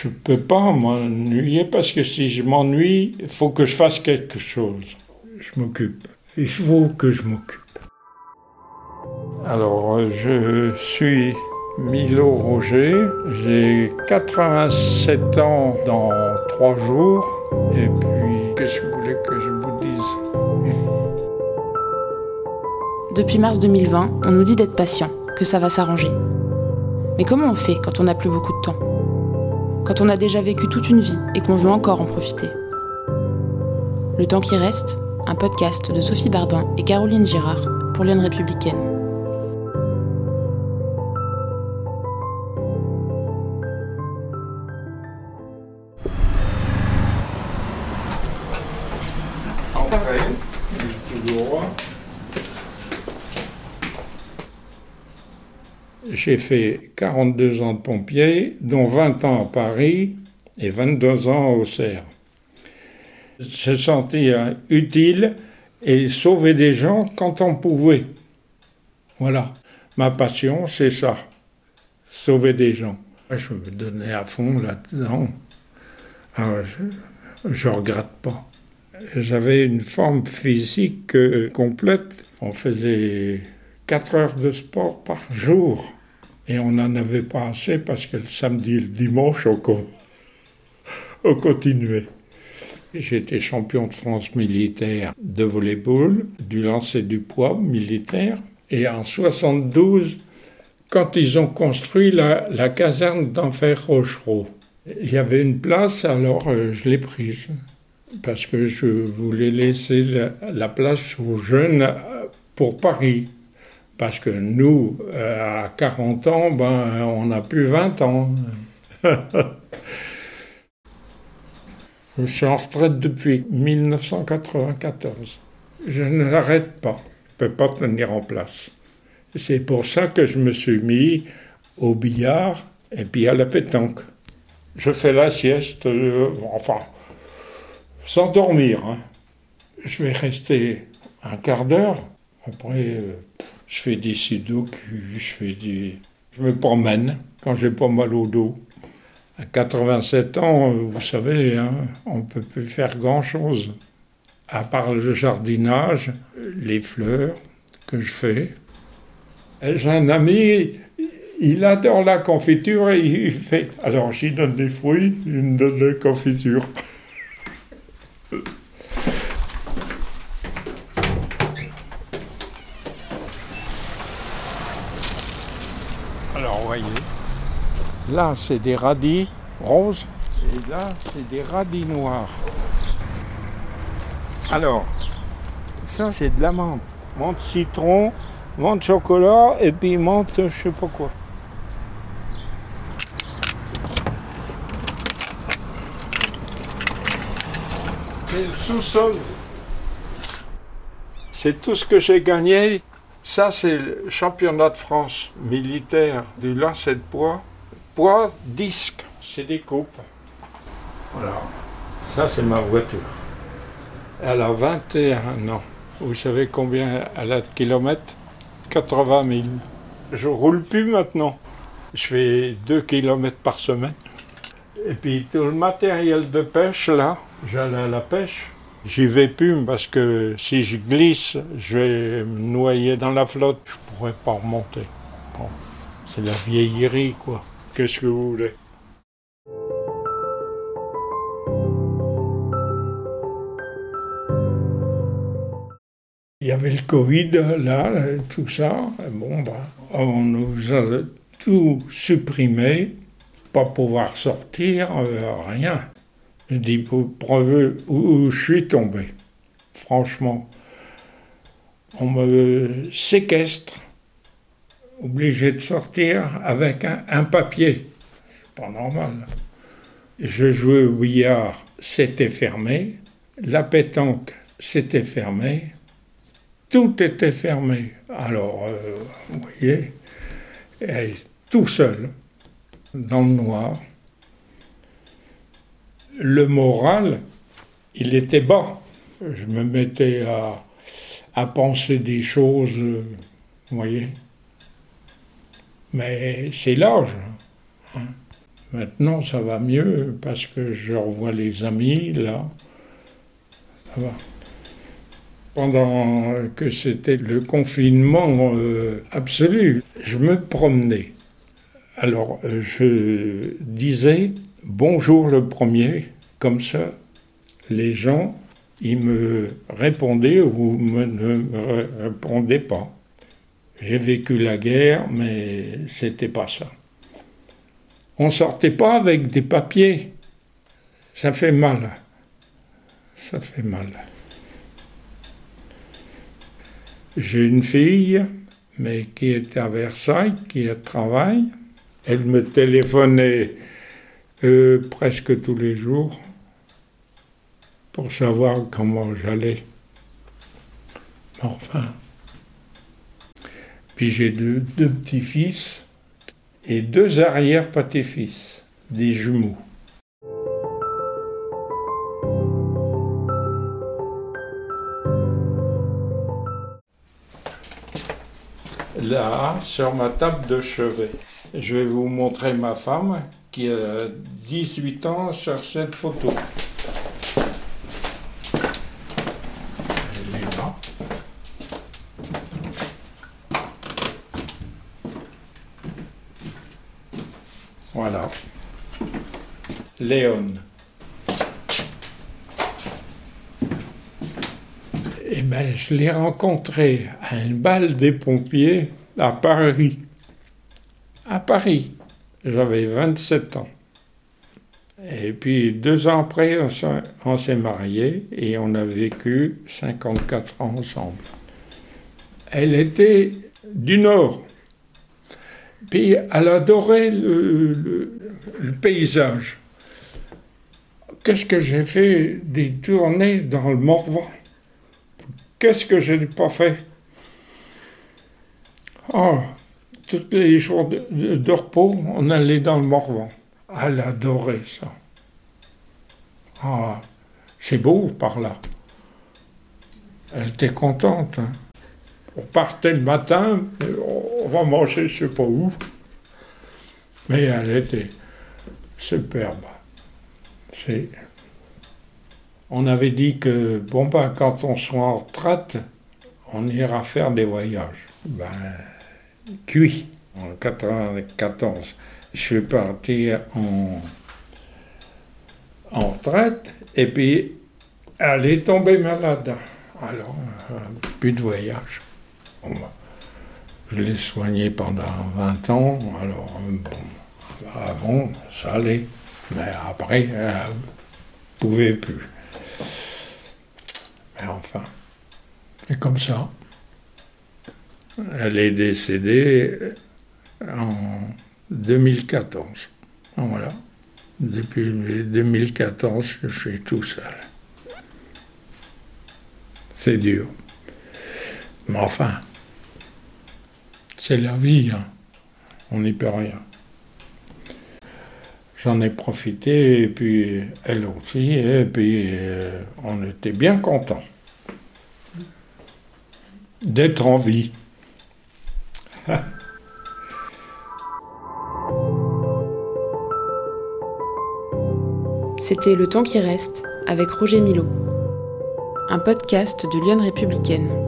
Je peux pas m'ennuyer parce que si je m'ennuie, il faut que je fasse quelque chose. Je m'occupe. Il faut que je m'occupe. Alors, je suis Milo Roger, j'ai 87 ans dans trois jours, et puis qu'est-ce que vous voulez que je vous dise? Depuis mars 2020, on nous dit d'être patient, que ça va s'arranger. Mais comment on fait quand on n'a plus beaucoup de temps? Quand on a déjà vécu toute une vie et qu'on veut encore en profiter Le temps qui reste, un podcast de Sophie Bardin et Caroline Girard pour Lyon Républicaine. J'ai fait 42 ans de pompier, dont 20 ans à Paris et 22 ans à Auxerre. J'ai senti utile et sauver des gens quand on pouvait. Voilà. Ma passion, c'est ça. Sauver des gens. Je me donnais à fond là-dedans. Je ne regrette pas. J'avais une forme physique euh, complète. On faisait 4 heures de sport par jour. Et on n'en avait pas assez parce que le samedi et le dimanche, on, on continuait. J'étais champion de France militaire de volleyball, du lancer du poids militaire. Et en 72, quand ils ont construit la, caserne d'Enfer Rochereau, il y avait une place, alors euh, je l'ai prise. Parce que je voulais laisser la, la place aux jeunes euh, pour Paris. Parce que nous, euh, à 40 ans, ben, on n'a plus 20 ans. Je suis en retraite depuis 1994. Je ne l'arrête pas. Je ne peux pas tenir en place. C'est pour ça que je me suis mis au billard et puis à la pétanque. Je fais la sieste, euh, enfin, sans dormir. Hein. Je vais rester un quart d'heure. Après, euh, je fais des sudoku, je fais. Je me promène quand j'ai pas mal au dos. À 87 ans, vous savez, hein, on ne peut plus faire grand-chose. À part le jardinage, les fleurs que je fais. J'ai un ami, il adore la confiture et il fait... Alors, j'y donne des fruits, il me donne des confitures. Là, c'est des radis roses et là, c'est des radis noirs. Alors, ça, c'est de la menthe. Menthe citron, menthe chocolat et puis menthe je sais pas quoi. C'est le sous-sol. C'est tout ce que j'ai gagné. Ça, c'est le championnat de France militaire du lancer de poids poids, disque, c'est des coupes. Voilà. Ça, c'est ma voiture. Elle a 21 ans. Vous savez combien elle a de kilomètres? 80 000. Je roule plus maintenant. Je fais 2 kilomètres par semaine. Et puis tout le matériel de pêche, là, j'allais à la pêche. J'y vais plus parce que si je glisse, je vais me noyer dans la flotte. Je pourrais pas remonter. c'est la vieillerie, quoi. Qu'est-ce que vous voulez? Il y avait le Covid, là, tout ça. Bon, ben, on nous a tout supprimé, pas pouvoir sortir, euh, rien. Je dis, pour preuve où je suis tombé. Franchement, on me séquestre obligé de sortir avec un, papier. Pas normal. Je jouais au billard, c'était fermé. La pétanque, c'était fermé. Tout était fermé. Alors, euh, vous voyez, tout seul, dans le noir. Le moral, il était bas. Je me mettais à, à penser des choses, vous voyez. Mais c'est l'âge. Hein. Maintenant, ça va mieux parce que je revois les amis, là. Ça va. Pendant que c'était le confinement euh, absolu, je me promenais. Alors, euh, je disais bonjour le premier, comme ça, les gens, ils me répondaient ou ne me répondaient pas. J'ai vécu la guerre, mais c'était pas ça. On sortait pas avec des papiers. Ça fait mal. Ça fait mal. J'ai une fille, mais qui est à Versailles, qui travaille. Elle me téléphonait euh, presque tous les jours pour savoir comment j'allais. Enfin. Puis j'ai deux, deux petits-fils et deux arrière-petits-fils, des jumeaux. Là, sur ma table de chevet, je vais vous montrer ma femme qui a 18 ans sur cette photo. Voilà. Léon. Eh bien, je l'ai rencontré à une balle des pompiers à Paris. À Paris. J'avais 27 ans. Et puis deux ans après, on s'est mariés et on a vécu 54 ans ensemble. Elle était du Nord. Puis elle adorait le, paysage. Qu'est-ce que j'ai fait des tournées dans le Morvan? Qu'est-ce que je n'ai pas fait? Oh, tous les jours de, repos, on allait dans le Morvan. Elle adorait ça. Ah, c'est beau par là. Elle était contente. Hein. On partait le matin, on va manger je sais pas où. Mais elle était superbe. On avait dit que, bon, ben, quand on soit en retraite, on ira faire des voyages. Ben, cuit, en 94. Je suis parti en, en retraite, et puis elle est tombée malade. Alors, euh, plus de voyage. Ben, je l'ai soigné pendant 20 ans, alors bon, avant, ça allait. Mais après, elle ne pouvait plus. Mais enfin, et comme ça, elle est décédée en 2014. Voilà. Depuis 2014, je suis tout seul. C'est dur. Mais enfin, c'est la vie, hein. on n'y peut rien. J'en ai profité, et puis elle aussi, et puis euh, on était bien contents d'être en vie. C'était Le temps qui reste avec Roger Milo, un podcast de Lyon républicaine.